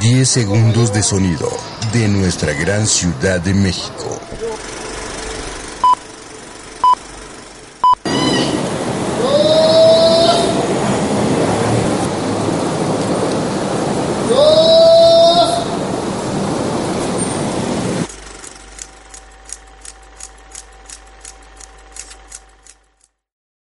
10 segundos de sonido de nuestra gran ciudad de México.